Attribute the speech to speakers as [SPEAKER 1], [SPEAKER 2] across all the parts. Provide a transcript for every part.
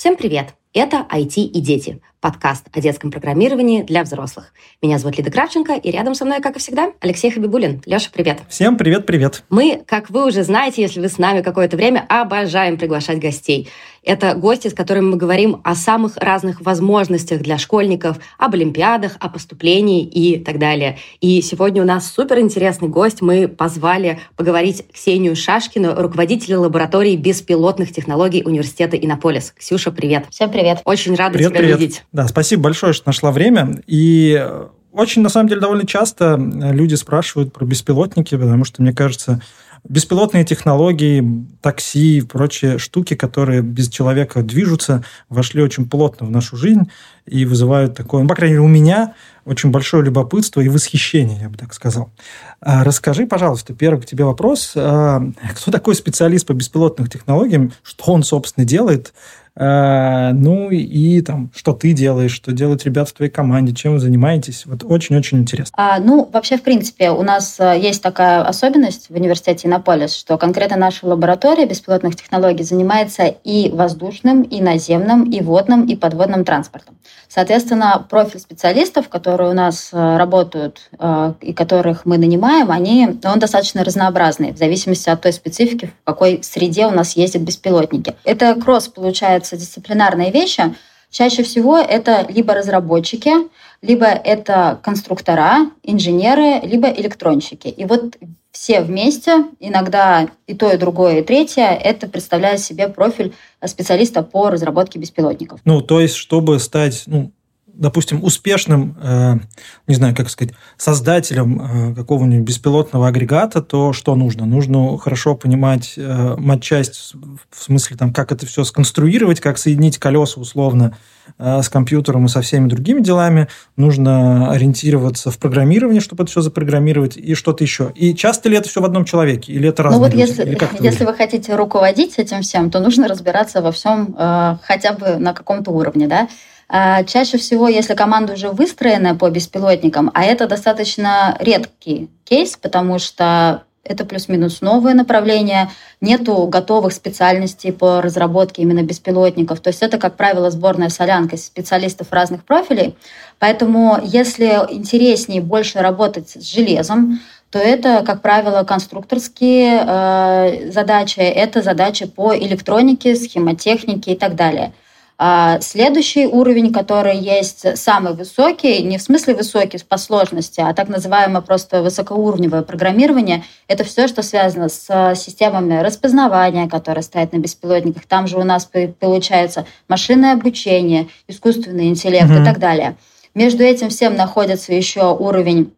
[SPEAKER 1] Всем привет! Это IT и дети подкаст о детском программировании для взрослых. Меня зовут Лида Кравченко, и рядом со мной, как и всегда, Алексей Хабибулин. Леша, привет.
[SPEAKER 2] Всем привет-привет.
[SPEAKER 1] Мы, как вы уже знаете, если вы с нами какое-то время, обожаем приглашать гостей. Это гости, с которыми мы говорим о самых разных возможностях для школьников, об олимпиадах, о поступлении и так далее. И сегодня у нас суперинтересный гость. Мы позвали поговорить Ксению Шашкину, руководителя лаборатории беспилотных технологий университета Иннополис. Ксюша, привет.
[SPEAKER 3] Всем привет.
[SPEAKER 1] Очень рада
[SPEAKER 2] привет,
[SPEAKER 1] тебя
[SPEAKER 2] привет.
[SPEAKER 1] видеть.
[SPEAKER 2] Да, спасибо большое, что нашла время. И очень, на самом деле, довольно часто люди спрашивают про беспилотники, потому что, мне кажется, беспилотные технологии, такси и прочие штуки, которые без человека движутся, вошли очень плотно в нашу жизнь и вызывают такое, ну, по крайней мере, у меня очень большое любопытство и восхищение, я бы так сказал. А, расскажи, пожалуйста, первый к тебе вопрос. А, кто такой специалист по беспилотным технологиям? Что он, собственно, делает? А, ну и там, что ты делаешь, что делают ребята в твоей команде, чем вы занимаетесь. Вот очень-очень интересно.
[SPEAKER 3] А, ну, вообще, в принципе, у нас э, есть такая особенность в университете Иннополис, что конкретно наша лаборатория беспилотных технологий занимается и воздушным, и наземным, и водным, и подводным транспортом. Соответственно, профиль специалистов, которые у нас э, работают э, и которых мы нанимаем, они, он достаточно разнообразный в зависимости от той специфики, в какой среде у нас ездят беспилотники. Это кросс, получается, дисциплинарные вещи. Чаще всего это либо разработчики, либо это конструктора, инженеры, либо электронщики. И вот все вместе, иногда и то, и другое, и третье, это представляет себе профиль специалиста по разработке беспилотников.
[SPEAKER 2] Ну, то есть, чтобы стать, ну, допустим, успешным, э, не знаю, как сказать, создателем э, какого-нибудь беспилотного агрегата, то что нужно? Нужно хорошо понимать э, матчасть, в смысле, там, как это все сконструировать, как соединить колеса условно э, с компьютером и со всеми другими делами. Нужно ориентироваться в программировании, чтобы это все запрограммировать, и что-то еще. И часто ли это все в одном человеке? Или это разные
[SPEAKER 3] Ну вот
[SPEAKER 2] люди?
[SPEAKER 3] если, если
[SPEAKER 2] выглядит?
[SPEAKER 3] вы хотите руководить этим всем, то нужно разбираться во всем э, хотя бы на каком-то уровне, да. А Чаще всего, если команда уже выстроена по беспилотникам, а это достаточно редкий кейс, потому что это плюс-минус новое направление, нету готовых специальностей по разработке именно беспилотников. То есть это, как правило, сборная солянка специалистов разных профилей. Поэтому, если интереснее больше работать с железом, то это, как правило, конструкторские э, задачи, это задачи по электронике, схемотехнике и так далее. А следующий уровень, который есть самый высокий, не в смысле высокий по сложности, а так называемое просто высокоуровневое программирование, это все, что связано с системами распознавания, которые стоят на беспилотниках. Там же у нас получается машинное обучение, искусственный интеллект
[SPEAKER 2] Мгм.
[SPEAKER 3] и так далее. Между этим всем находится еще уровень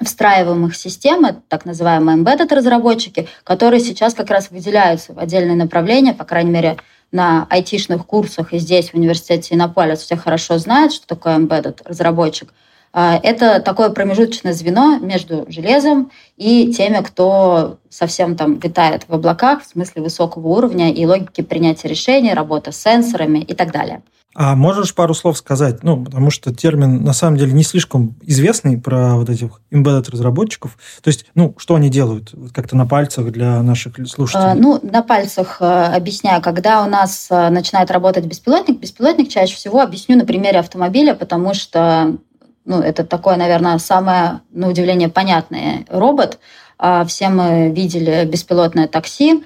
[SPEAKER 3] встраиваемых систем, это так называемые embedded разработчики, которые сейчас как раз выделяются в отдельные направления, по крайней мере, на айтишных курсах и здесь, в университете Иннополис, все хорошо знают, что такое embedded разработчик. А, Это такое промежуточное звено между железом и теми, кто совсем там витает в облаках, в смысле высокого уровня и логики принятия решений, работа с сенсорами и так далее.
[SPEAKER 2] А можешь пару слов сказать? Ну, потому что термин на самом деле не слишком известный про вот этих embedded разработчиков. То есть, ну, что они делают? Как-то на пальцах для наших слушателей.
[SPEAKER 3] А, Ну, на пальцах э, объясняю. Когда у нас э, начинает работать беспилотник, беспилотник чаще всего объясню на примере автомобиля, потому что ну, это такое, наверное, самое, на удивление, понятный робот. А, Все мы видели беспилотное такси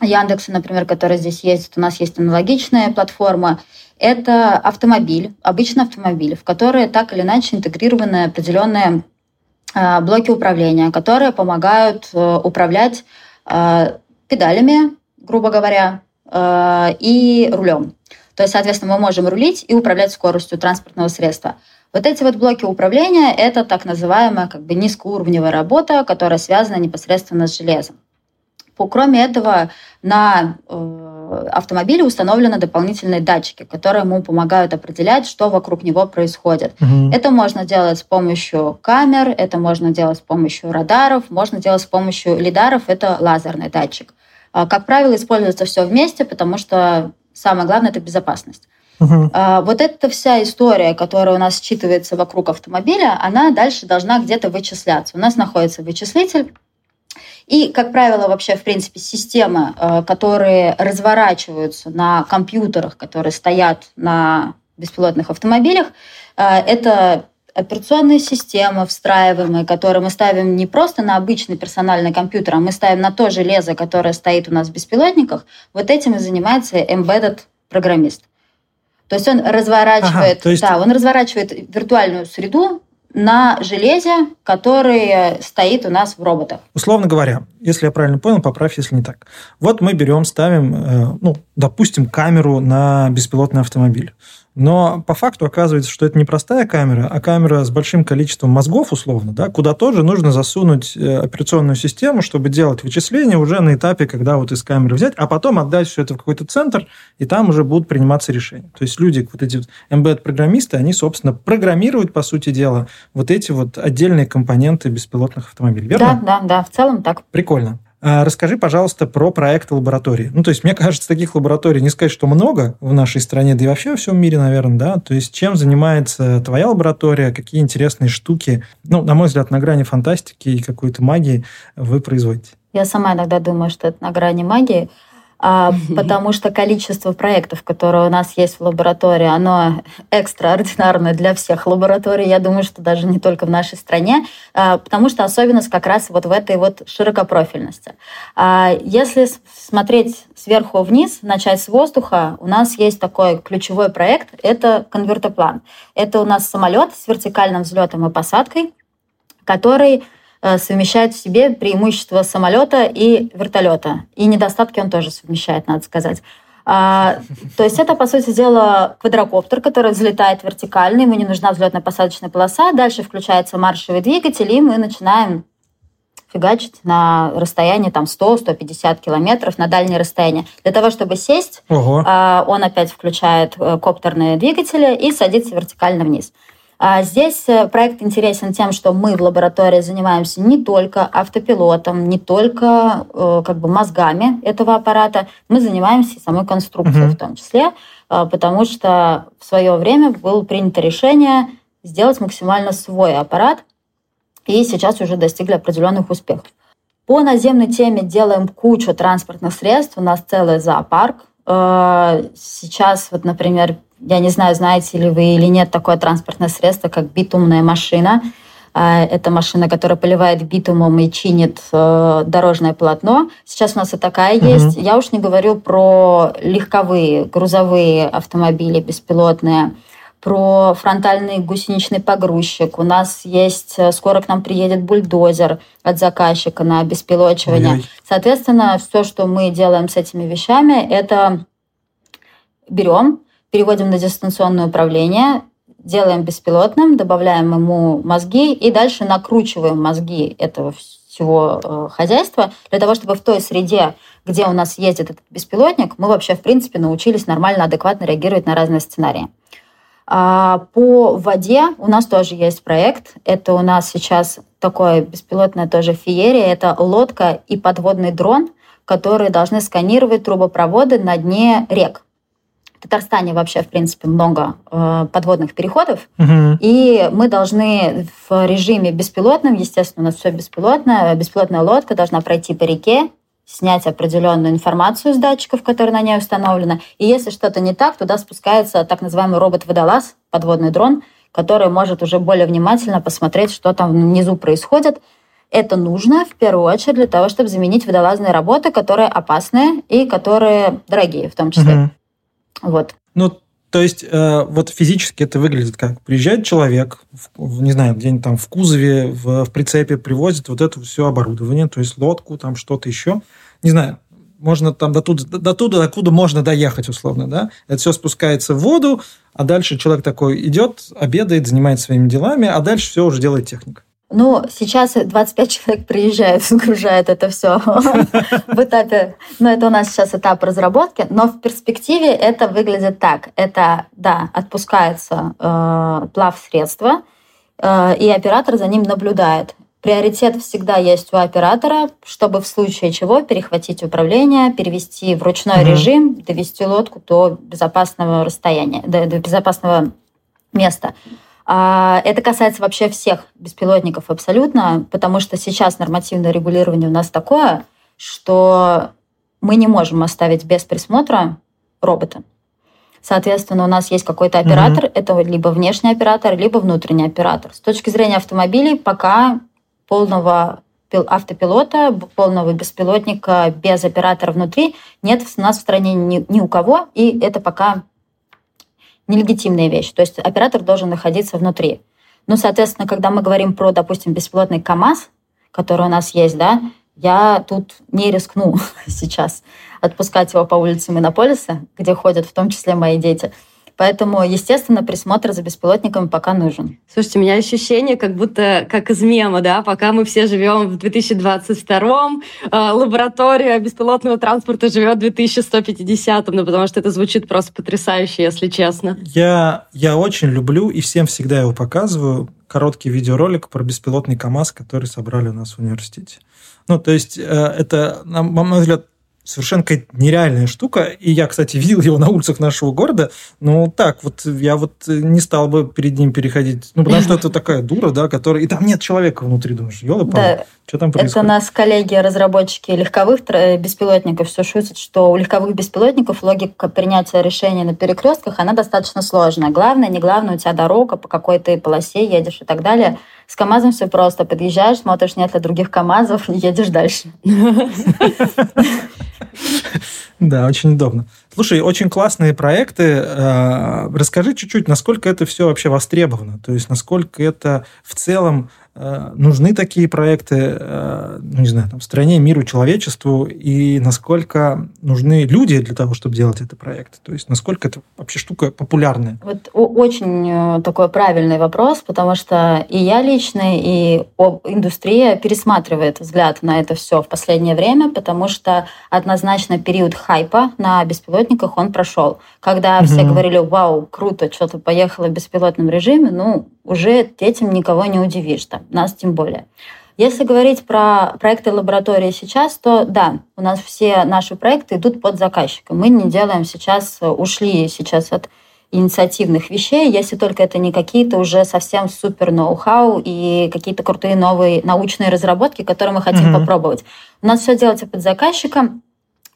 [SPEAKER 3] Яндекса, например, который здесь есть. У нас есть аналогичная платформа. Это автомобиль, обычный автомобиль, в который так или иначе интегрированы определенные а, блоки управления, которые помогают э, управлять э, педалями, грубо говоря, э, и рулем. То есть, соответственно, мы можем рулить и управлять скоростью транспортного средства. Вот эти вот блоки управления – это так называемая как бы низкоуровневая работа, которая связана непосредственно с железом. Кроме этого, на э, автомобиле установлены дополнительные датчики, которые ему помогают определять, что вокруг него происходит.
[SPEAKER 2] Мгм.
[SPEAKER 3] Это можно делать с помощью камер, это можно делать с помощью радаров, можно делать с помощью лидаров, это лазерный датчик. А, Как правило, используется все вместе, потому что самое главное – это безопасность. А, Вот эта вся история, которая у нас считывается вокруг автомобиля, она дальше должна где-то вычисляться. У нас находится вычислитель, И, как правило, вообще, в принципе, системы, э, которые разворачиваются на компьютерах, которые стоят на беспилотных автомобилях, э, это операционные системы встраиваемые, которые мы ставим не просто на обычный персональный компьютер, а мы ставим на то железо, которое стоит у нас в беспилотниках, вот этим и занимается embedded программист. То есть он разворачивает, ага, есть... да, он разворачивает виртуальную среду на железе, который стоит у нас в роботах.
[SPEAKER 2] Условно говоря, если я правильно понял, поправь, если не так. Вот мы берем, ставим, э, ну, допустим, камеру на беспилотный автомобиль. Но по факту оказывается, что это не простая камера, а камера с большим количеством мозгов, условно, да, куда тоже нужно засунуть э, операционную систему, чтобы делать вычисления уже на этапе, когда вот из камеры взять, а потом отдать все это в какой-то центр, и там уже будут приниматься решения. То есть люди, вот эти embedded-программисты, они, собственно, программируют, по сути дела, вот эти вот отдельные компоненты беспилотных автомобилей, верно?
[SPEAKER 3] Да, да, да, в целом так.
[SPEAKER 2] Прикольно. А, расскажи, пожалуйста, про проекты лаборатории. Ну, то есть, мне кажется, таких лабораторий не сказать, что много в нашей стране, да и вообще во всем мире, наверное, да. То есть, чем занимается твоя лаборатория, какие интересные штуки, ну, на мой взгляд, на грани фантастики и какой-то магии вы производите?
[SPEAKER 3] Я сама иногда думаю, что это на грани магии. А, потому что количество проектов, которые у нас есть в лаборатории, оно экстраординарное для всех лабораторий. Я думаю, что даже не только в нашей стране, а, потому что особенность как раз вот в этой вот широкопрофильности. А, если смотреть сверху вниз, начать с воздуха, у нас есть такой ключевой проект, это конвертоплан. Это у нас самолет с вертикальным взлетом и посадкой, который совмещает в себе преимущества самолета и вертолета. И недостатки он тоже совмещает, надо сказать. А, то есть это, по сути дела, квадрокоптер, который взлетает вертикально, ему не нужна взлетно-посадочная полоса. Дальше включается маршевый двигатель, и мы начинаем фигачить на расстоянии там 100-150 километров на дальнее расстояние. Для того, чтобы сесть, Ого. А, он опять включает э, коптерные двигатели и садится вертикально вниз. А здесь э, проект интересен тем, что мы в лаборатории занимаемся не только автопилотом, не только э, как бы мозгами этого аппарата, мы занимаемся самой конструкцией угу. в том числе, э, потому что в свое время было принято решение сделать максимально свой аппарат, и сейчас уже достигли определенных успехов. По наземной теме делаем кучу транспортных средств, у нас целый зоопарк. Сейчас, вот, например, я не знаю, знаете ли вы или нет такое транспортное средство, как битумная машина. А, это машина, которая поливает битумом и чинит э, дорожное полотно. Сейчас у нас и такая угу. есть. Я уж не говорю про легковые, грузовые автомобили беспилотные, про фронтальный гусеничный погрузчик. У нас есть, э, скоро к нам приедет бульдозер от заказчика на обеспилочивание. Ой-ой. Соответственно, все, что мы делаем с этими вещами, это берем, переводим на дистанционное управление, делаем беспилотным, добавляем ему мозги и дальше накручиваем мозги этого всего э, хозяйства для того, чтобы в той среде, где у нас ездит этот беспилотник, мы вообще, в принципе, научились нормально, адекватно реагировать на разные сценарии. А по воде у нас тоже есть проект. Это у нас сейчас такое беспилотное тоже феерия. Это лодка и подводный дрон, которые должны сканировать трубопроводы на дне рек. Татарстане вообще, в принципе, много э, подводных переходов, угу. и мы должны в режиме беспилотном, естественно, у нас все беспилотное, беспилотная лодка должна пройти по реке, снять определенную информацию с датчиков, которые на ней установлены, и если что-то не так, туда спускается так называемый робот-водолаз, подводный дрон, который может уже более внимательно посмотреть, что там внизу происходит. Это нужно в первую очередь для того, чтобы заменить водолазные работы, которые опасные и которые дорогие в том числе. Угу. Вот.
[SPEAKER 2] Ну, то есть, э, вот физически это выглядит как? Приезжает человек, в, не знаю, где-нибудь там в кузове, в, в прицепе привозит вот это все оборудование, то есть лодку, там что-то еще. Не знаю, можно там до туда, до туда, докуда можно доехать, условно, да? Это все спускается в воду, а дальше человек такой идет, обедает, занимается своими делами, а дальше все уже делает техника.
[SPEAKER 3] Ну, сейчас 25 человек приезжают, загружают это все в этапе. Ну, это у нас сейчас этап разработки, но в перспективе это выглядит так. Это, да, отпускается э, плав средства, э, и оператор за ним наблюдает. Приоритет всегда есть у оператора, чтобы в случае чего перехватить управление, перевести в ручной mm-hmm. режим, довести лодку до безопасного расстояния, до, до безопасного места. Это касается вообще всех беспилотников абсолютно, потому что сейчас нормативное регулирование у нас такое, что мы не можем оставить без присмотра робота. Соответственно, у нас есть какой-то оператор, mm-hmm. это либо внешний оператор, либо внутренний оператор. С точки зрения автомобилей, пока полного автопилота, полного беспилотника без оператора внутри нет у нас в стране ни, ни у кого, и это пока нелегитимная вещь. То есть оператор должен находиться внутри. Ну, соответственно, когда мы говорим про, допустим, беспилотный КАМАЗ, который у нас есть, да, я тут не рискну сейчас отпускать его по улицам Иннополиса, где ходят в том числе мои дети. Поэтому, естественно, присмотр за беспилотниками пока нужен.
[SPEAKER 1] Слушайте, у меня ощущение, как будто как из мема, да, пока мы все живем в 2022-м, э, лаборатория беспилотного транспорта живет в 2150-м, ну, потому что это звучит просто потрясающе, если честно.
[SPEAKER 2] Я, я очень люблю и всем всегда его показываю, короткий видеоролик про беспилотный КАМАЗ, который собрали у нас в университете. Ну, то есть, э, это, на мой взгляд, совершенно нереальная штука. И я, кстати, видел его на улицах нашего города. Но так, вот я вот не стал бы перед ним переходить. Ну, потому что это такая дура, да, которая... И там нет человека внутри, думаешь, ёлы да. что там происходит?
[SPEAKER 3] Это у нас коллеги-разработчики легковых беспилотников все шутят, что у легковых беспилотников логика принятия решения на перекрестках, она достаточно сложная. Главное, не главное, у тебя дорога, по какой ты полосе едешь и так далее. С КАМАЗом все просто. Подъезжаешь, смотришь, нет ли других КАМАЗов, и едешь дальше.
[SPEAKER 2] Да, очень удобно. Слушай, очень классные проекты. Э, расскажи чуть-чуть, насколько это все вообще востребовано, то есть насколько это в целом нужны такие проекты, э, ну, не знаю, там, стране, миру, человечеству, и насколько нужны люди для того, чтобы делать этот проект? То есть насколько это вообще штука популярная?
[SPEAKER 3] Вот очень э, такой правильный вопрос, потому что и я лично, и индустрия пересматривает взгляд на это все в последнее время, потому что однозначно период хайпа на беспилотниках он прошел. Когда угу. все говорили, вау, круто, что-то поехало в беспилотном режиме, ну, уже этим никого не удивишь, там, нас тем более. Если говорить про проекты лаборатории сейчас, то да, у нас все наши проекты идут под заказчика. Мы не делаем сейчас, ушли сейчас от инициативных вещей, если только это не какие-то уже совсем супер ноу-хау и какие-то крутые новые научные разработки, которые мы хотим mm-hmm. попробовать. У нас все делается под заказчиком,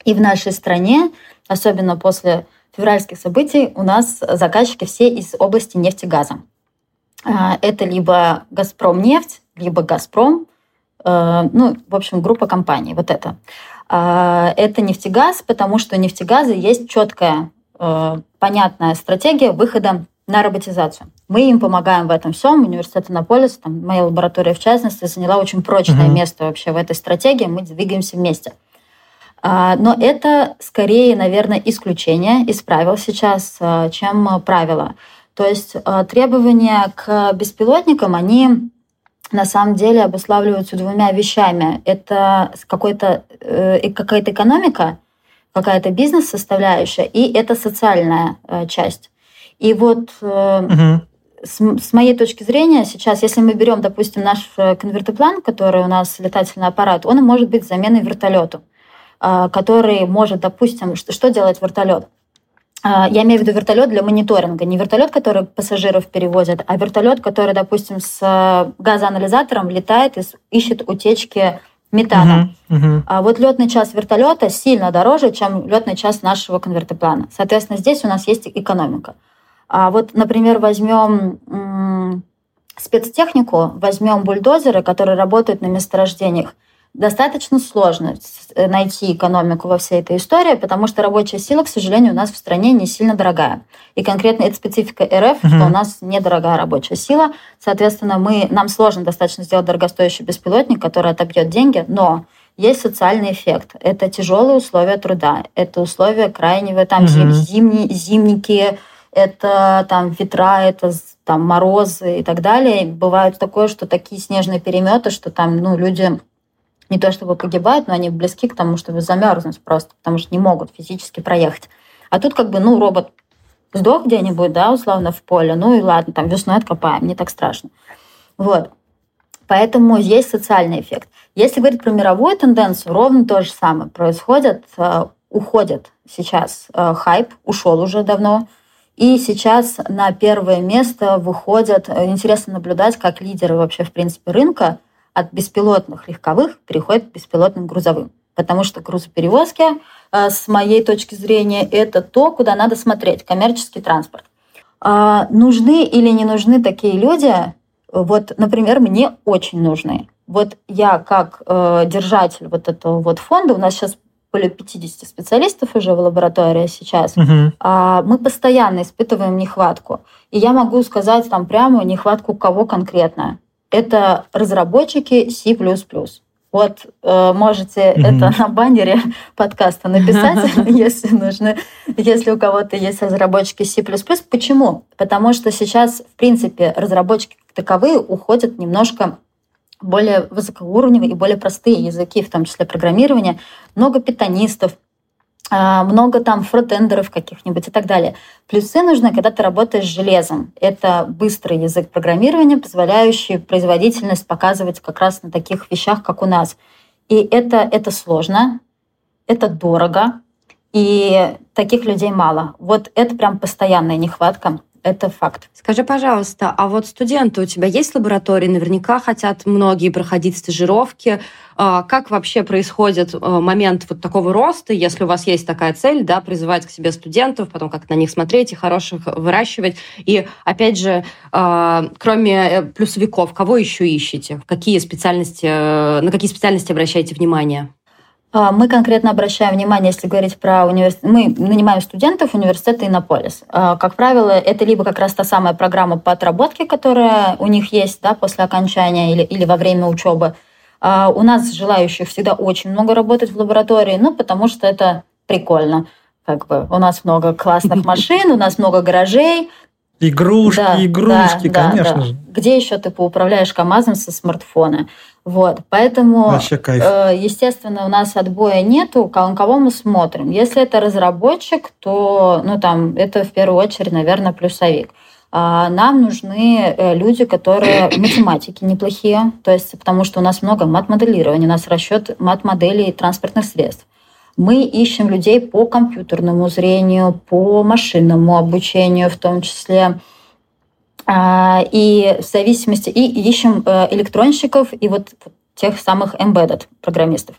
[SPEAKER 3] и в нашей стране, особенно после февральских событий, у нас заказчики все из области нефтегаза. А, это либо «Газпром нефть», либо «Газпром», э, ну, в общем, группа компаний, вот это. А, это нефтегаз, потому что у нефтегаза есть четкая, э, понятная стратегия выхода на роботизацию. Мы им помогаем в этом всем. Университет Иннополис, там, моя лаборатория в частности, заняла очень прочное uh-huh. место вообще в этой стратегии. Мы двигаемся вместе. А, но это скорее, наверное, исключение из правил сейчас, э, чем правило. То есть э, требования к беспилотникам, они на самом деле обуславливаются двумя вещами. Это какой-то, э, какая-то экономика, какая-то бизнес-составляющая, и это социальная э, часть. И вот угу. с, с моей точки зрения сейчас, если мы берем, допустим, наш конвертоплан, который у нас летательный аппарат, он может быть заменой вертолету, который может, допустим, что, что делает вертолет? А, я имею в виду вертолет для мониторинга. Не вертолет, который пассажиров перевозят, а вертолет, который, допустим, с э, газоанализатором летает и ищет утечки метана. Uh-huh, uh-huh. А вот летный час вертолета сильно дороже, чем летный час нашего конвертоплана. Соответственно, здесь у нас есть экономика. А вот, например, возьмем спецтехнику, возьмем бульдозеры, которые работают на месторождениях достаточно сложно э, найти экономику во всей этой истории, потому что рабочая сила, к сожалению, у нас в стране не сильно дорогая. И конкретно это специфика РФ, угу. что у нас недорогая рабочая сила. Соответственно, мы, нам сложно достаточно сделать дорогостоящий беспилотник, который отобьет деньги, но есть социальный эффект. Это тяжелые условия труда, это условия крайнего, там угу. зимние, зимники, это там ветра, это там морозы и так далее. Бывает такое, что такие снежные переметы, что там ну, люди не то чтобы погибают, но они близки к тому, чтобы замерзнуть просто, потому что не могут физически проехать. А тут как бы, ну, робот сдох где-нибудь, да, условно, в поле, ну и ладно, там весной откопаем, не так страшно. Вот. Поэтому есть социальный эффект. Если говорить про мировую тенденцию, ровно то же самое происходит. Э, уходит сейчас э, хайп, ушел уже давно, И сейчас на первое место выходят, э, интересно наблюдать, как лидеры вообще, в принципе, рынка от беспилотных легковых переходят к беспилотным грузовым. Потому что грузоперевозки, э, с моей точки зрения, это то, куда надо смотреть, коммерческий транспорт. А нужны или не нужны такие люди? Вот, например, мне очень нужны. Вот я как э, держатель вот этого вот фонда, у нас сейчас более 50 специалистов уже в лаборатории сейчас, угу. а мы постоянно испытываем нехватку. И я могу сказать там прямо нехватку кого конкретно. Это разработчики C++. Вот э, можете угу. это на баннере подкаста написать, если нужны, если у кого-то есть разработчики C++. Почему? Потому что сейчас, в принципе, разработчики таковые уходят немножко более высокоуровневые и более простые языки, в том числе программирование, много питанистов, много там фронтендеров каких-нибудь и так далее. Плюсы нужны, когда ты работаешь с железом. Это быстрый язык программирования, позволяющий производительность показывать как раз на таких вещах, как у нас. И это, это сложно, это дорого, и таких людей мало. Вот это прям постоянная нехватка. Это факт.
[SPEAKER 1] Скажи, пожалуйста, а вот студенты у тебя есть лаборатории? Наверняка хотят многие проходить стажировки. А, как вообще происходит а, момент вот такого роста, если у вас есть такая цель, да, призывать к себе студентов, потом как на них смотреть и хороших выращивать? И, опять же, а, кроме э, плюсовиков, кого еще ищете? Какие специальности, э, на какие специальности обращаете внимание?
[SPEAKER 3] А, мы конкретно обращаем внимание, если говорить про университет, мы нанимаем студентов университета Иннополис. А, как правило, это либо как раз та самая программа по отработке, которая у них есть да, после окончания или, или во время учебы. А, у нас желающих всегда очень много работать в лаборатории, ну, потому что это прикольно. Как бы у нас много классных машин, у нас много гаражей,
[SPEAKER 2] Игрушки, да, игрушки, да, конечно да,
[SPEAKER 3] же. Где еще ты поуправляешь КАМАЗом со смартфона? Вот, поэтому. Э, естественно, у нас отбоя нету, кого мы смотрим. Если это разработчик, то, ну, там, это в первую очередь, наверное, плюсовик. А нам нужны э, люди, которые математики неплохие, то есть потому что у нас много мат-моделирования, у нас расчет мат-моделей транспортных средств. Мы ищем людей по компьютерному зрению, по машинному обучению в том числе. А, и в зависимости и ищем э, электронщиков и вот тех самых embedded программистов.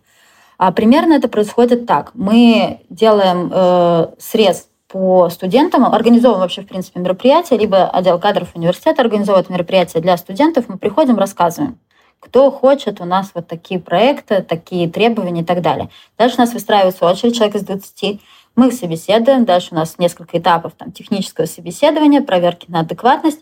[SPEAKER 3] А примерно это происходит так. Мы делаем э, срез по студентам, организовываем вообще, в принципе, мероприятия, либо отдел кадров университета организовывает мероприятия для студентов, мы приходим, рассказываем, кто хочет, у нас вот такие проекты, такие требования и так далее. Дальше у нас выстраивается очередь, человек из 20, мы их собеседуем, дальше у нас несколько этапов там, технического собеседования, проверки на адекватность,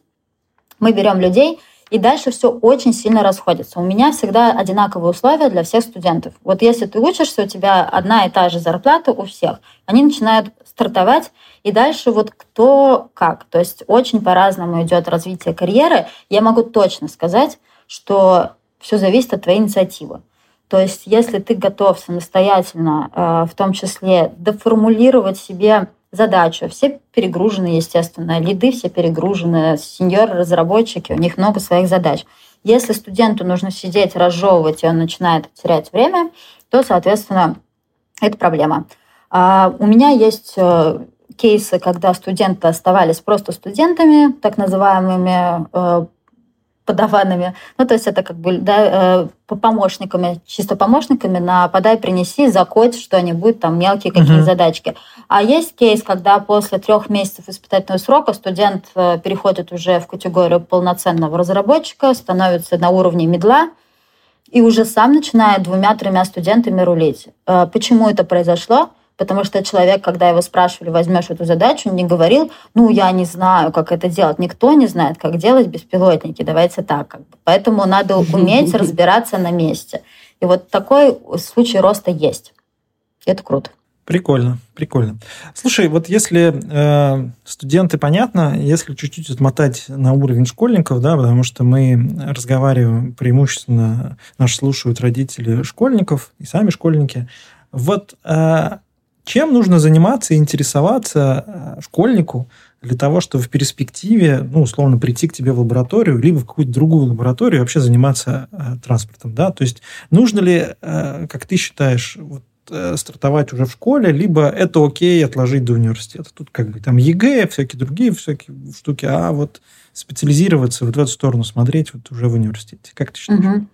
[SPEAKER 3] мы берем людей, и дальше все очень сильно расходится. У меня всегда одинаковые условия для всех студентов. Вот если ты учишься, у тебя одна и та же зарплата у всех. Они начинают стартовать, и дальше вот кто как. То есть очень по-разному идет развитие карьеры. Я могу точно сказать, что все зависит от твоей инициативы. То есть если ты готов самостоятельно, э, в том числе, доформулировать себе задачу. Все перегружены, естественно, лиды все перегружены, сеньоры-разработчики, у них много своих задач. Если студенту нужно сидеть, разжевывать, и он начинает терять время, то, соответственно, это проблема. А у меня есть э, кейсы, когда студенты оставались просто студентами, так называемыми э, подаванами. Ну, то есть это как бы да, э, помощниками, чисто помощниками на подай, принеси, закодь что-нибудь, там мелкие какие uh-huh. задачки. А есть кейс, когда после трех месяцев испытательного срока студент э, переходит уже в категорию полноценного разработчика, становится на уровне медла, и уже сам начинает двумя-тремя студентами рулить. Э, почему это произошло? Потому что человек, когда его спрашивали, возьмешь эту задачу, не говорил, ну, я не знаю, как это делать. Никто не знает, как делать беспилотники. Давайте так. Как бы. Поэтому надо уметь разбираться на месте. И вот такой случай роста есть. Это круто.
[SPEAKER 2] Прикольно, прикольно. Слушай, вот если э, студенты, понятно, если чуть-чуть отмотать на уровень школьников, да, потому что мы разговариваем преимущественно, нас слушают родители школьников и сами школьники. Вот э, чем нужно заниматься и интересоваться э, школьнику для того, чтобы в перспективе, ну, условно, прийти к тебе в лабораторию, либо в какую-то другую лабораторию вообще заниматься э, транспортом, да? То есть нужно ли, э, как ты считаешь, вот э, стартовать уже в школе, либо это окей отложить до университета. Тут как бы там ЕГЭ, всякие другие всякие штуки, а вот специализироваться, вот в эту сторону смотреть вот уже в университете. Как ты считаешь? Угу.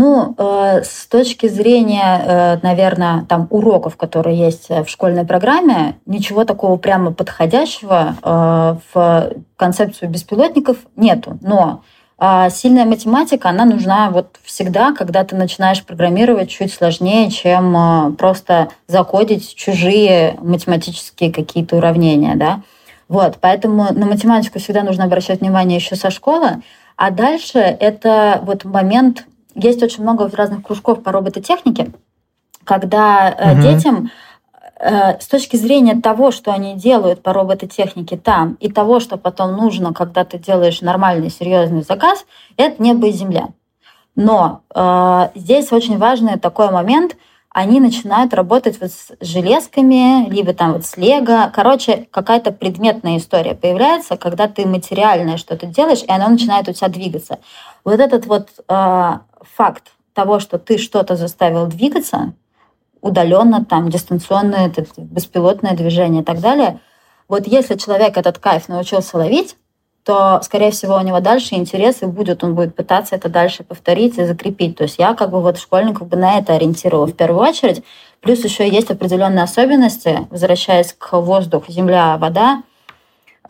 [SPEAKER 3] Ну, э, с точки зрения, э, наверное, там уроков, которые есть в школьной программе, ничего такого прямо подходящего э, в концепцию беспилотников нету. Но а сильная математика, она нужна вот всегда, когда ты начинаешь программировать чуть сложнее, чем э, просто закодить чужие математические какие-то уравнения, да. Вот, поэтому на математику всегда нужно обращать внимание еще со школы. А дальше это вот момент, есть очень много разных кружков по робототехнике, когда угу. детям Э, с точки зрения того, что они делают по робототехнике там, и того, что потом нужно, когда ты делаешь нормальный, серьезный заказ, это небо и земля. Но э, здесь очень важный такой момент, они начинают работать вот с железками, либо там вот с лего. Короче, какая-то предметная история появляется, когда ты материальное что-то делаешь, и оно начинает у тебя двигаться. Вот этот вот э, факт того, что ты что-то заставил двигаться, удаленно, там, дистанционное, это беспилотное движение и так далее. Вот если человек этот кайф научился ловить, то, скорее всего, у него дальше интересы будет, он будет пытаться это дальше повторить и закрепить. То есть я как бы вот школьников бы на это ориентировала в первую очередь. Плюс еще есть определенные особенности, возвращаясь к воздуху, земля, вода.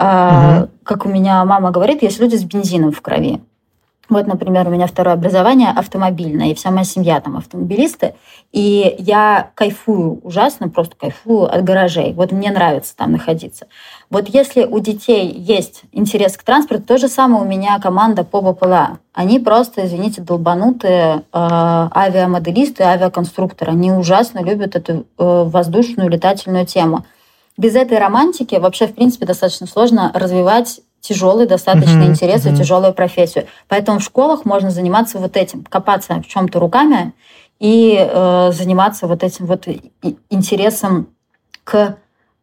[SPEAKER 3] Угу. Как у меня мама говорит, есть люди с бензином в крови. Вот, например, у меня второе образование автомобильное, и вся моя семья там автомобилисты. И я кайфую ужасно, просто кайфую от гаражей. Вот мне нравится там находиться. Вот если у детей есть интерес к транспорту, то же самое у меня команда по БПЛА. Они просто, извините, долбанутые э, авиамоделисты, авиаконструкторы. Они ужасно любят эту э, воздушную летательную тему. Без этой романтики вообще, в принципе, достаточно сложно развивать тяжелый достаточно uh-huh, интерес uh-huh. и тяжелую профессию. Поэтому в школах можно заниматься вот этим, копаться в чем-то руками и э, заниматься вот этим вот интересом к э,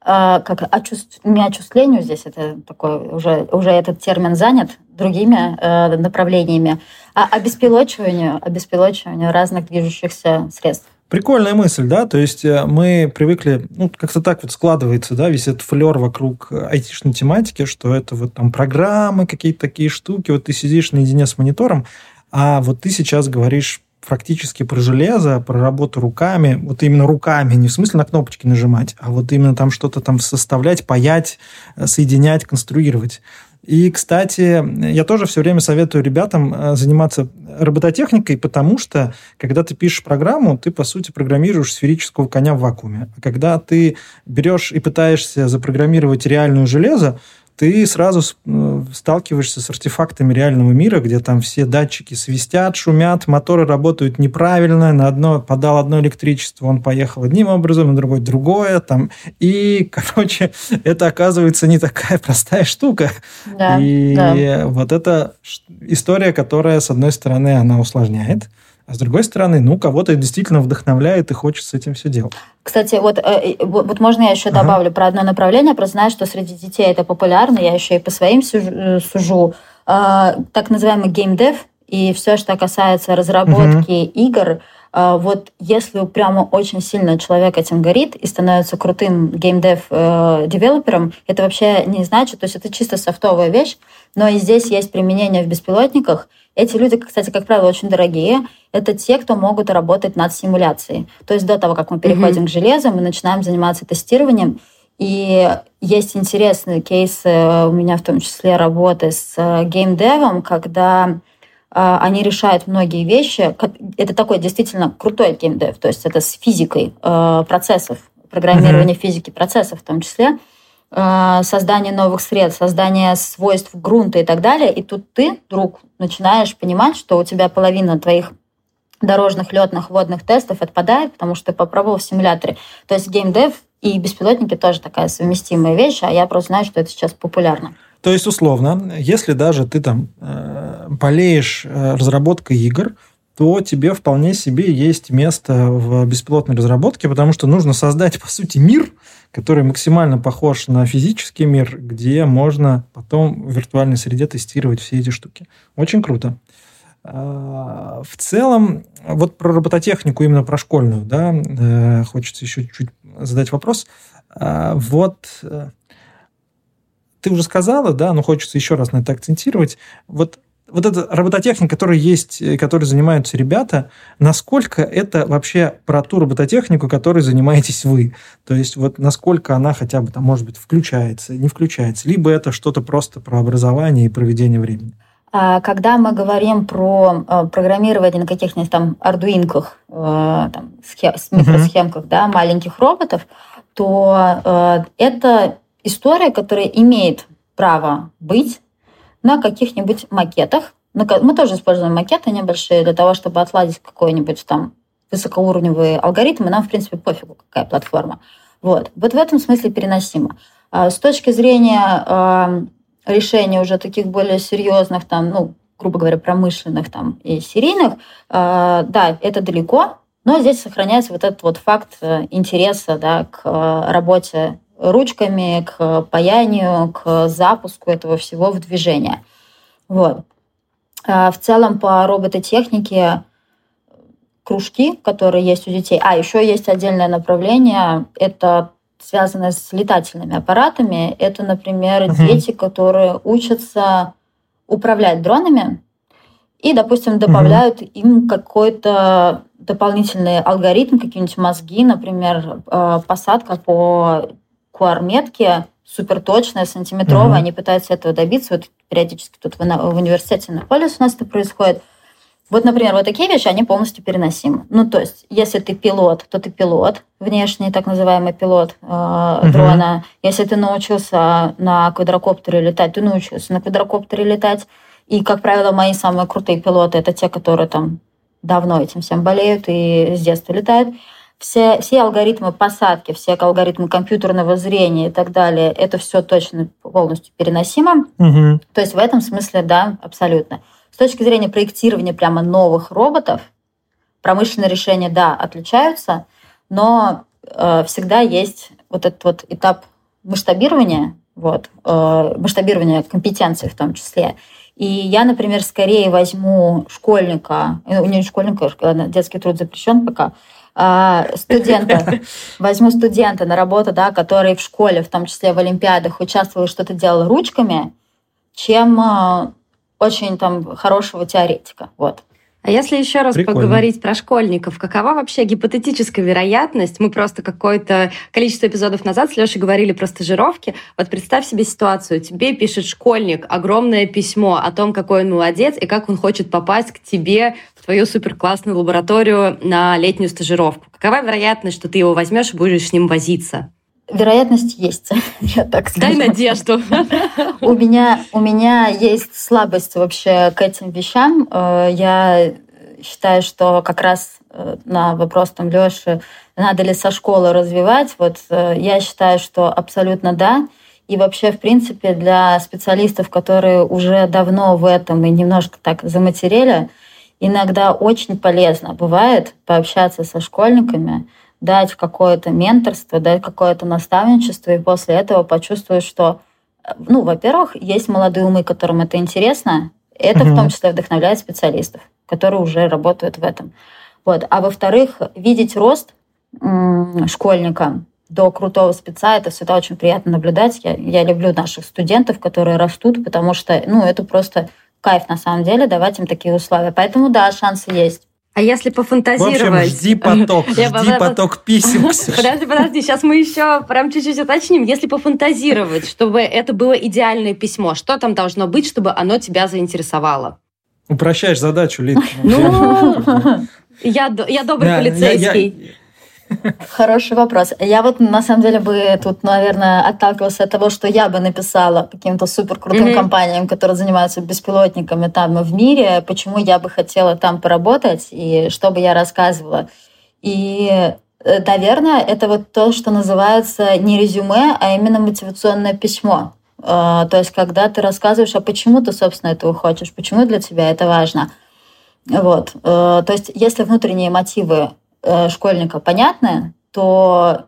[SPEAKER 3] как очувств... не очувствлению здесь это такой уже уже этот термин занят другими э, направлениями, а обеспилочиванию, обеспилочиванию разных движущихся средств.
[SPEAKER 2] Прикольная мысль, да, то есть э, мы привыкли, ну, как-то так вот складывается, да, весь этот флер вокруг айтишной тематики, что это вот там программы, какие-то такие штуки, вот ты сидишь наедине с монитором, а вот ты сейчас говоришь практически про железо, про работу руками, вот именно руками, не в смысле на кнопочки нажимать, а вот именно там что-то там составлять, паять, э, соединять, конструировать. И, кстати, я тоже все время советую ребятам э, заниматься робототехникой, потому что, когда ты пишешь программу, ты, по сути, программируешь сферического коня в вакууме. А когда ты берешь и пытаешься запрограммировать реальную железо, ты сразу э, сталкиваешься с артефактами реального мира, где там все датчики свистят, шумят, моторы работают неправильно, на одно подал одно электричество, он поехал одним образом, на другой другое, там, и, короче, это оказывается не такая простая штука. Да, и да. вот эта история, которая, с одной стороны, она усложняет, а с другой стороны, ну, кого-то действительно вдохновляет и хочет с этим все делать.
[SPEAKER 3] Кстати, вот, э, вот можно я еще ага. добавлю про одно направление. Просто знаю, что среди детей это популярно. Я еще и по своим э, сужу. А, так называемый геймдев и все, что касается разработки угу. игр, а, вот если прямо очень сильно человек этим горит и становится крутым геймдев-девелопером, это вообще не значит, то есть это чисто софтовая вещь, но и здесь есть применение в беспилотниках. Эти люди, кстати, как правило, очень дорогие. Это те, кто могут работать над симуляцией. То есть до того, как мы переходим mm-hmm. к железу, мы начинаем заниматься тестированием. И есть интересные кейсы у меня в том числе работы с э, геймдевом, когда а, они решают многие вещи. Это такой действительно крутой геймдев, то есть это с физикой э, процессов, программирование mm-hmm. физики процессов в том числе, э, создание новых средств, создание свойств грунта и так далее. И тут ты, друг, начинаешь понимать, что у тебя половина твоих дорожных, летных, водных тестов отпадает, потому что ты попробовал в симуляторе. То есть геймдев и беспилотники тоже такая совместимая вещь, а я просто знаю, что это сейчас популярно.
[SPEAKER 2] То есть, условно, если даже ты там э, болеешь э, разработкой игр, то тебе вполне себе есть место в беспилотной разработке, потому что нужно создать, по сути, мир, который максимально похож на физический мир, где можно потом в виртуальной среде тестировать все эти штуки. Очень круто. А, в целом, вот про робототехнику, именно про школьную, да, э, хочется еще чуть задать вопрос. А, вот э, ты уже сказала, да, но хочется еще раз на это акцентировать. Вот вот эта робототехника, которая есть, э, которой занимаются ребята, насколько это вообще про ту робототехнику, которой занимаетесь вы? То есть вот насколько она хотя бы там, может быть, включается, не включается, либо это что-то просто про образование и проведение времени?
[SPEAKER 3] А когда мы говорим про э, программирование на каких-нибудь там ардуинках, э, там, с микросхемках, да, маленьких роботов, то это история, которая имеет право быть на каких-нибудь макетах. Мы тоже используем макеты небольшие для того, чтобы отладить какой-нибудь там высокоуровневый алгоритм, и нам, в принципе, пофигу, какая платформа. Вот. Вот в этом смысле переносимо. А с точки зрения решения уже таких более серьезных, там, ну, грубо говоря, промышленных там, и серийных, а, да, это далеко, но здесь сохраняется вот этот вот факт э, интереса да, к э, работе ручками, к паянию, к запуску этого всего в движение. Вот. А в целом по робототехнике кружки, которые есть у детей. А, еще есть отдельное направление, это связанное с летательными аппаратами. Это, например, uh-huh. дети, которые учатся управлять дронами и, допустим, добавляют uh-huh. им какой-то дополнительный алгоритм, какие-нибудь мозги, например, э, посадка по QR-метки суперточная, сантиметровая, mm-hmm. они пытаются этого добиться. Вот периодически тут в, университете на полюс у нас это происходит. Вот, например, вот такие вещи, они полностью переносимы. Ну, то есть, если ты пилот, то ты пилот, внешний так называемый пилот э, uh-huh. дрона. Если ты научился на квадрокоптере летать, ты научился на квадрокоптере летать. И, как правило, мои самые крутые пилоты это те, которые там давно этим всем болеют и с детства летают все, все алгоритмы посадки, все алгоритмы компьютерного зрения и так далее, это все точно полностью переносимо. Угу. То есть в этом смысле, да, абсолютно. С точки зрения проектирования прямо новых роботов, промышленные решения, да, отличаются, но э, всегда есть вот этот вот этап масштабирования, вот, э, масштабирования компетенций в том числе. И я, например, скорее возьму школьника, ну, не школьника, детский труд запрещен пока, а, студента, возьму студента на работу, да, который в школе, в том числе в олимпиадах, участвовал, что-то делал ручками, чем а, очень там хорошего теоретика. Вот.
[SPEAKER 1] А если еще раз Прикольно. поговорить про школьников, какова вообще гипотетическая вероятность? Мы просто какое-то количество эпизодов назад с Лешей говорили про стажировки. Вот представь себе ситуацию. Тебе пишет школьник огромное письмо о том, какой он молодец и как он хочет попасть к тебе в твою суперклассную лабораторию на летнюю стажировку. Какова вероятность, что ты его возьмешь и будешь с ним возиться?
[SPEAKER 3] Вероятность есть, я так скажу.
[SPEAKER 1] Дай надежду.
[SPEAKER 3] У меня, у меня есть слабость вообще к этим вещам. Э, я считаю, что как раз э, на вопрос там Лёши, надо ли со школы развивать, вот э, я считаю, что абсолютно да. И вообще, в принципе, для специалистов, которые уже давно в этом и немножко так заматерели, иногда очень полезно бывает пообщаться со школьниками, дать какое-то менторство, дать какое-то наставничество, и после этого почувствовать, что, ну, во-первых, есть молодые умы, которым это интересно, это угу. в том числе вдохновляет специалистов, которые уже работают в этом. Вот. А во-вторых, видеть рост школьника до крутого спеца, это всегда очень приятно наблюдать. Я, я люблю наших студентов, которые растут, потому что, ну, это просто кайф на самом деле давать им такие условия. Поэтому, да, шансы есть.
[SPEAKER 1] А если пофантазировать... В
[SPEAKER 2] общем, жди поток, жди поток писем.
[SPEAKER 1] Подожди, подожди, сейчас мы еще прям чуть-чуть уточним. Если пофантазировать, чтобы это было идеальное письмо, что там должно быть, чтобы оно тебя заинтересовало?
[SPEAKER 2] Упрощаешь задачу, Лид.
[SPEAKER 1] Ну, я добрый полицейский.
[SPEAKER 3] Хороший вопрос. Я вот на самом деле бы тут, наверное, отталкивался от того, что я бы написала каким-то супер крутым mm-hmm. компаниям, которые занимаются беспилотниками там в мире, почему я бы хотела там поработать и что бы я рассказывала. И, э, наверное, это вот то, что называется не резюме, а именно мотивационное письмо. Э, то есть, когда ты рассказываешь, а почему ты, собственно, этого хочешь, почему для тебя это важно. Вот. Э, то есть, если внутренние мотивы Э, школьника понятны, то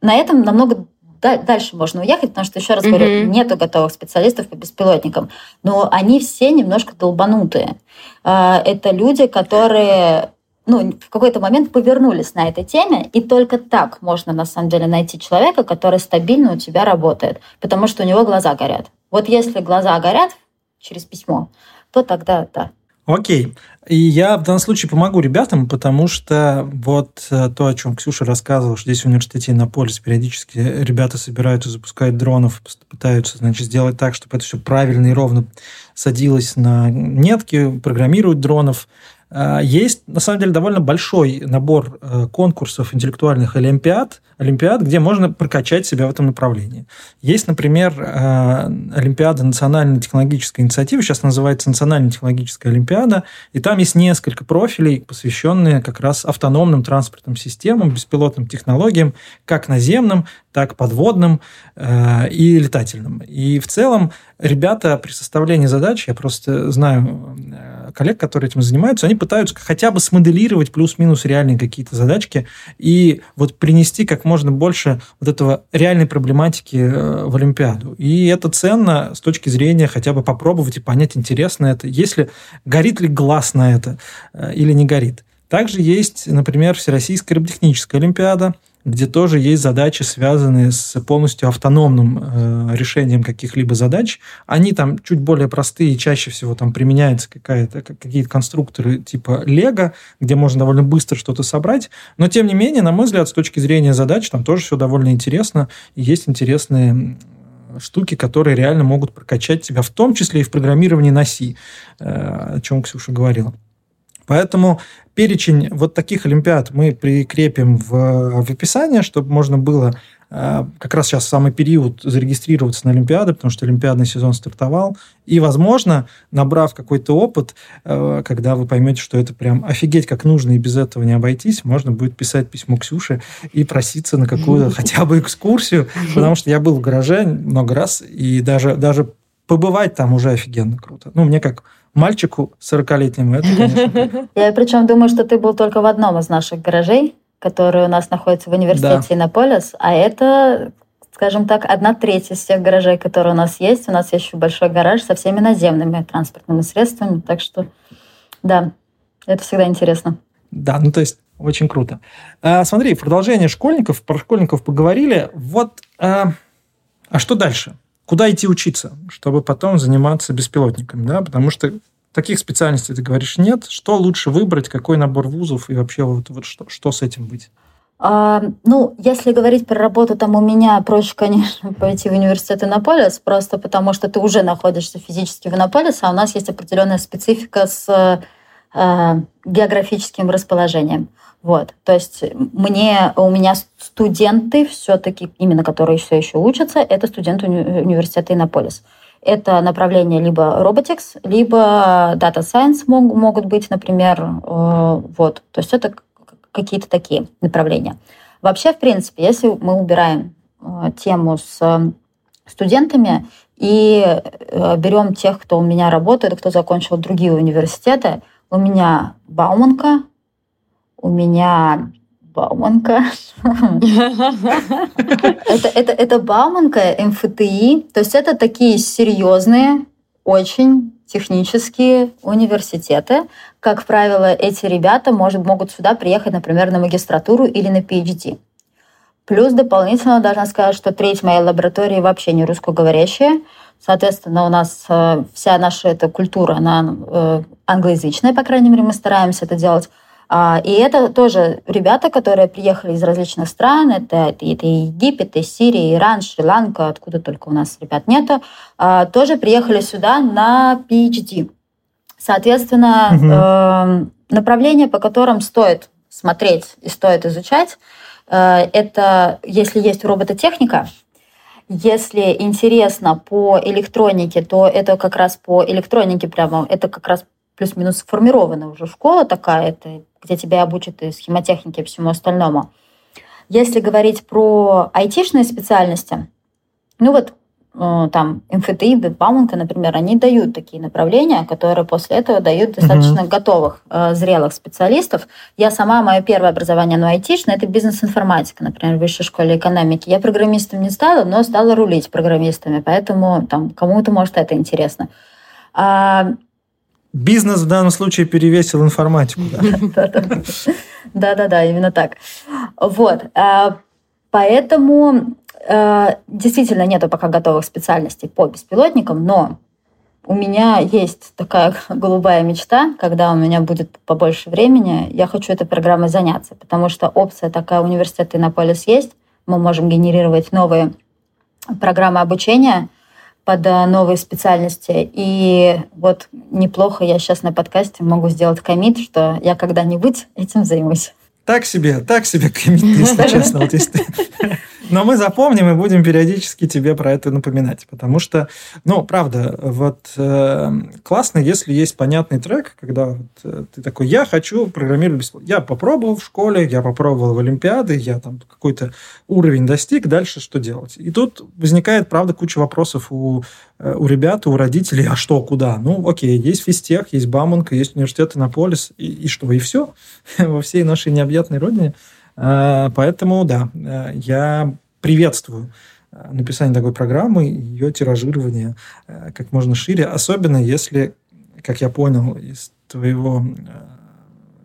[SPEAKER 3] на этом намного дальше можно уехать, потому что, еще раз mm-hmm. говорю, нету готовых специалистов по беспилотникам. Но они все немножко долбанутые. А, это люди, которые ну, в какой-то момент повернулись на этой теме, и только так можно, на самом деле, найти человека, который стабильно у тебя работает, потому что у него глаза горят. Вот если глаза горят через письмо, то тогда да.
[SPEAKER 2] Окей. И я в данном случае помогу ребятам, потому что вот э, то, о чем Ксюша рассказывала, что здесь в университете Иннополис периодически ребята собирают и запускают дронов, пытаются, значит, сделать так, чтобы это все правильно и ровно садилось на нетки, программируют дронов. А, есть, на самом деле, довольно большой набор э, конкурсов интеллектуальных олимпиад, олимпиад, где можно прокачать себя в этом направлении. Есть, например, э, Олимпиада национальной технологической инициативы, сейчас называется Национальная технологическая олимпиада, и там есть несколько профилей, посвященные как раз автономным транспортным системам, беспилотным технологиям, как наземным, так подводным э, и летательным. И в целом ребята при составлении задач, я просто знаю коллег, которые этим занимаются, они пытаются хотя бы смоделировать плюс-минус реальные какие-то задачки и вот принести как можно больше вот этого реальной проблематики э, в Олимпиаду. И это ценно с точки зрения хотя бы попробовать и понять, интересно это, если горит ли глаз на это э, или не горит. Также есть, например, Всероссийская роботехническая олимпиада – где тоже есть задачи, связанные с полностью автономным э, решением каких-либо задач. Они там чуть более простые, чаще всего там применяются какая-то, какие-то конструкторы типа Лего, где можно довольно быстро что-то собрать. Но, тем не менее, на мой взгляд, с точки зрения задач, там тоже все довольно интересно. И есть интересные штуки, которые реально могут прокачать тебя, в том числе и в программировании на C, э, о чем Ксюша говорила. Поэтому перечень вот таких олимпиад мы прикрепим в, в описание, чтобы можно было э, как раз сейчас самый период зарегистрироваться на Олимпиады, потому что Олимпиадный сезон стартовал. И, возможно, набрав какой-то опыт, э, когда вы поймете, что это прям офигеть как нужно и без этого не обойтись, можно будет писать письмо Ксюше и проситься на какую-то хотя бы экскурсию, потому что я был в гараже много раз, и даже, даже побывать там уже офигенно круто. Ну, мне как мальчику 40-летнему это, конечно.
[SPEAKER 3] Я причем думаю, что ты был только в одном из наших гаражей, который у нас находится в университете да. Иннополис, а это скажем так, одна треть из всех гаражей, которые у нас есть. У нас есть еще большой гараж со всеми наземными транспортными средствами. Так что, да, это всегда интересно.
[SPEAKER 2] Да, ну то есть очень круто. А, смотри, продолжение школьников, про школьников поговорили. Вот, а, а что дальше? Куда идти учиться, чтобы потом заниматься беспилотниками, да, потому что таких специальностей, ты говоришь, нет. Что лучше выбрать, какой набор вузов и вообще вот, вот что, что с этим быть?
[SPEAKER 3] А, ну, если говорить про работу, там у меня проще, конечно, пойти в университет Иннополис, просто потому что ты уже находишься физически в Иннополисе, а у нас есть определенная специфика с э, географическим расположением. Вот, то есть мне, у меня студенты все-таки, именно которые все еще учатся, это студенты уни- университета Иннополис. Это направление либо robotics, либо science мог, могут быть, например, э, вот. То есть это какие-то такие направления. Вообще, в принципе, если мы убираем э, тему с студентами и э, берем тех, кто у меня работает, кто закончил другие университеты, у меня Бауманка, у меня Бауманка. это, это, это Бауманка, МФТИ. То есть это такие серьезные, очень технические университеты. Как правило, эти ребята может, могут сюда приехать, например, на магистратуру или на PhD. Плюс дополнительно должна сказать, что треть моей лаборатории вообще не русскоговорящая. Соответственно, у нас э, вся наша эта культура, она э, англоязычная, по крайней мере, мы стараемся это делать. А, и это тоже ребята, которые приехали из различных стран. Это, это Египет, и Сирия, Иран, Шри-Ланка, откуда только у нас ребят нету. А, тоже приехали сюда на PhD. Соответственно, угу. направления, по которым стоит смотреть и стоит изучать, э, это если есть робототехника, если интересно по электронике, то это как раз по электронике прямо, это как раз плюс-минус сформированная уже школа такая, это где тебя обучат и схемотехнике, и всему остальному. Если говорить про айтишные специальности, ну вот э, там МФТИ, Бауманка, например, они дают такие направления, которые после этого дают достаточно uh-huh. готовых, э, зрелых специалистов. Я сама, мое первое образование, ну, айтишное, это бизнес-информатика, например, в высшей школе экономики. Я программистом не стала, но стала рулить программистами, поэтому там кому-то, может, это интересно. А...
[SPEAKER 2] Бизнес в данном случае перевесил информатику.
[SPEAKER 3] Да-да-да, именно так. Вот. А, поэтому Э, действительно нету пока готовых специальностей по беспилотникам, но у меня есть такая голубая мечта, когда у меня будет побольше времени, я хочу этой программой заняться, потому что опция такая университет Иннополис есть, мы можем генерировать новые программы обучения под э, новые специальности. И вот неплохо я сейчас на подкасте могу сделать комит, что я когда-нибудь этим займусь.
[SPEAKER 2] Так себе, так себе комит, если честно. Вот если но мы запомним и будем периодически тебе про это напоминать. Потому что, ну, правда, вот э, классно, если есть понятный трек, когда вот, э, ты такой, я хочу программировать бесплатно. Я попробовал в школе, я попробовал в Олимпиады, я там какой-то уровень достиг, дальше что делать? И тут возникает, правда, куча вопросов у, э, у ребят, у родителей, а что, куда? Ну, окей, есть физтех, есть Бамонка, есть университет Иннополис, и, и что, и все во всей нашей необъятной родине. Э, поэтому, да, э, я приветствую э, написание такой программы, ее тиражирование как можно шире, особенно если, как я понял из твоего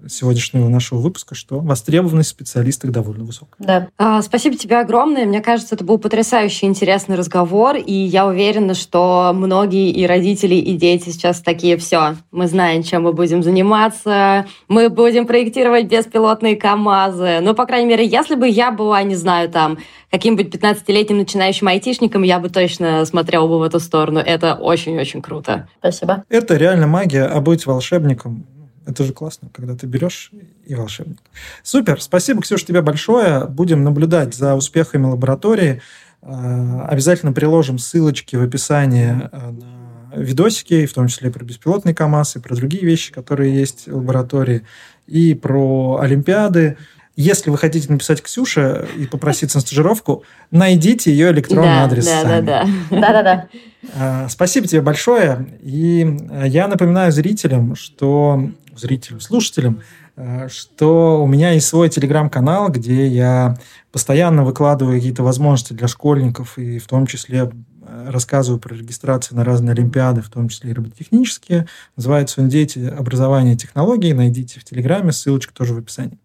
[SPEAKER 2] сегодняшнего нашего выпуска, что востребованность в специалистах довольно высокая.
[SPEAKER 1] Да. А, спасибо тебе огромное. Мне кажется, это был потрясающий интересный разговор, и я уверена, что многие и родители, и дети сейчас такие, все, мы знаем, чем мы будем заниматься, мы будем проектировать беспилотные КАМАЗы. Ну, по крайней мере, если бы я была, не знаю, там, каким-нибудь 15-летним начинающим айтишником, я бы точно смотрела бы в эту сторону. Это очень-очень круто.
[SPEAKER 3] Спасибо.
[SPEAKER 2] Это реально магия, а быть волшебником это же классно, когда ты берешь и волшебник. Супер, спасибо, Ксюша, тебе большое. Будем наблюдать за успехами лаборатории. Э, обязательно приложим ссылочки в описании э, на видосики, в том числе про беспилотный КАМАЗ и про другие вещи, которые есть в лаборатории, и про Олимпиады. Если вы хотите написать Ксюше и попроситься на стажировку, найдите ее электронный да, адрес
[SPEAKER 3] да,
[SPEAKER 2] сами.
[SPEAKER 3] Да, да, да. да,
[SPEAKER 2] да. Спасибо тебе большое. И я напоминаю зрителям, что зрителям, слушателям, э, что у меня есть свой телеграм-канал, где я постоянно выкладываю какие-то возможности для школьников, и в том числе э, рассказываю про регистрацию на разные олимпиады, в том числе и робототехнические. Называется он «Дети образования и технологий». Найдите в Телеграме, ссылочка тоже в описании.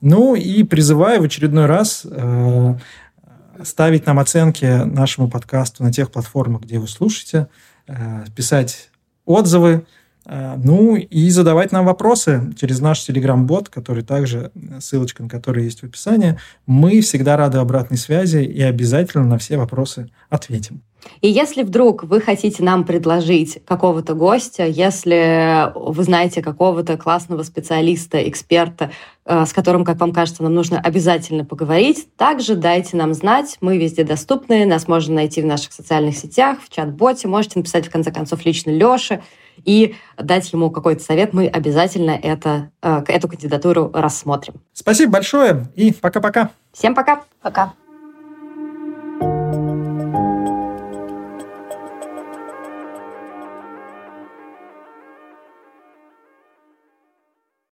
[SPEAKER 2] Ну и призываю в очередной раз э, ставить нам оценки нашему подкасту на тех платформах, где вы слушаете, э, писать отзывы, ну и задавать нам вопросы через наш телеграм-бот, который также, ссылочка на который есть в описании. Мы всегда рады обратной связи и обязательно на все вопросы ответим.
[SPEAKER 1] И если вдруг вы хотите нам предложить какого-то гостя, если вы знаете какого-то классного специалиста, эксперта, э, с которым, как вам кажется, нам нужно обязательно поговорить, также дайте нам знать. Мы везде доступны, нас можно найти в наших социальных сетях, в чат-боте. Можете написать, в конце концов, лично Леше и дать ему какой-то совет. Мы обязательно это, э, эту кандидатуру рассмотрим.
[SPEAKER 2] Спасибо большое и пока-пока.
[SPEAKER 1] Всем пока.
[SPEAKER 3] Пока.